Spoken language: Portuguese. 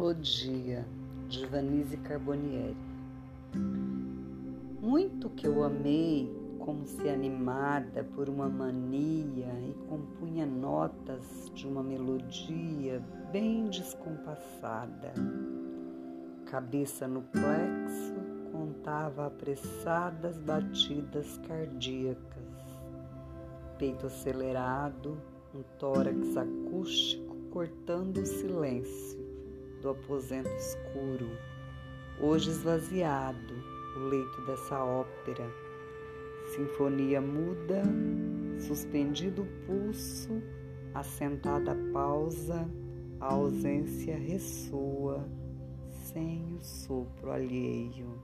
Melodia, de Vanise Carbonieri. Muito que eu amei, como se animada por uma mania, e compunha notas de uma melodia bem descompassada. Cabeça no plexo, contava apressadas batidas cardíacas. Peito acelerado, um tórax acústico cortando o silêncio do aposento escuro, hoje esvaziado, o leito dessa ópera. Sinfonia muda, suspendido o pulso, assentada pausa, a ausência ressoa sem o sopro alheio.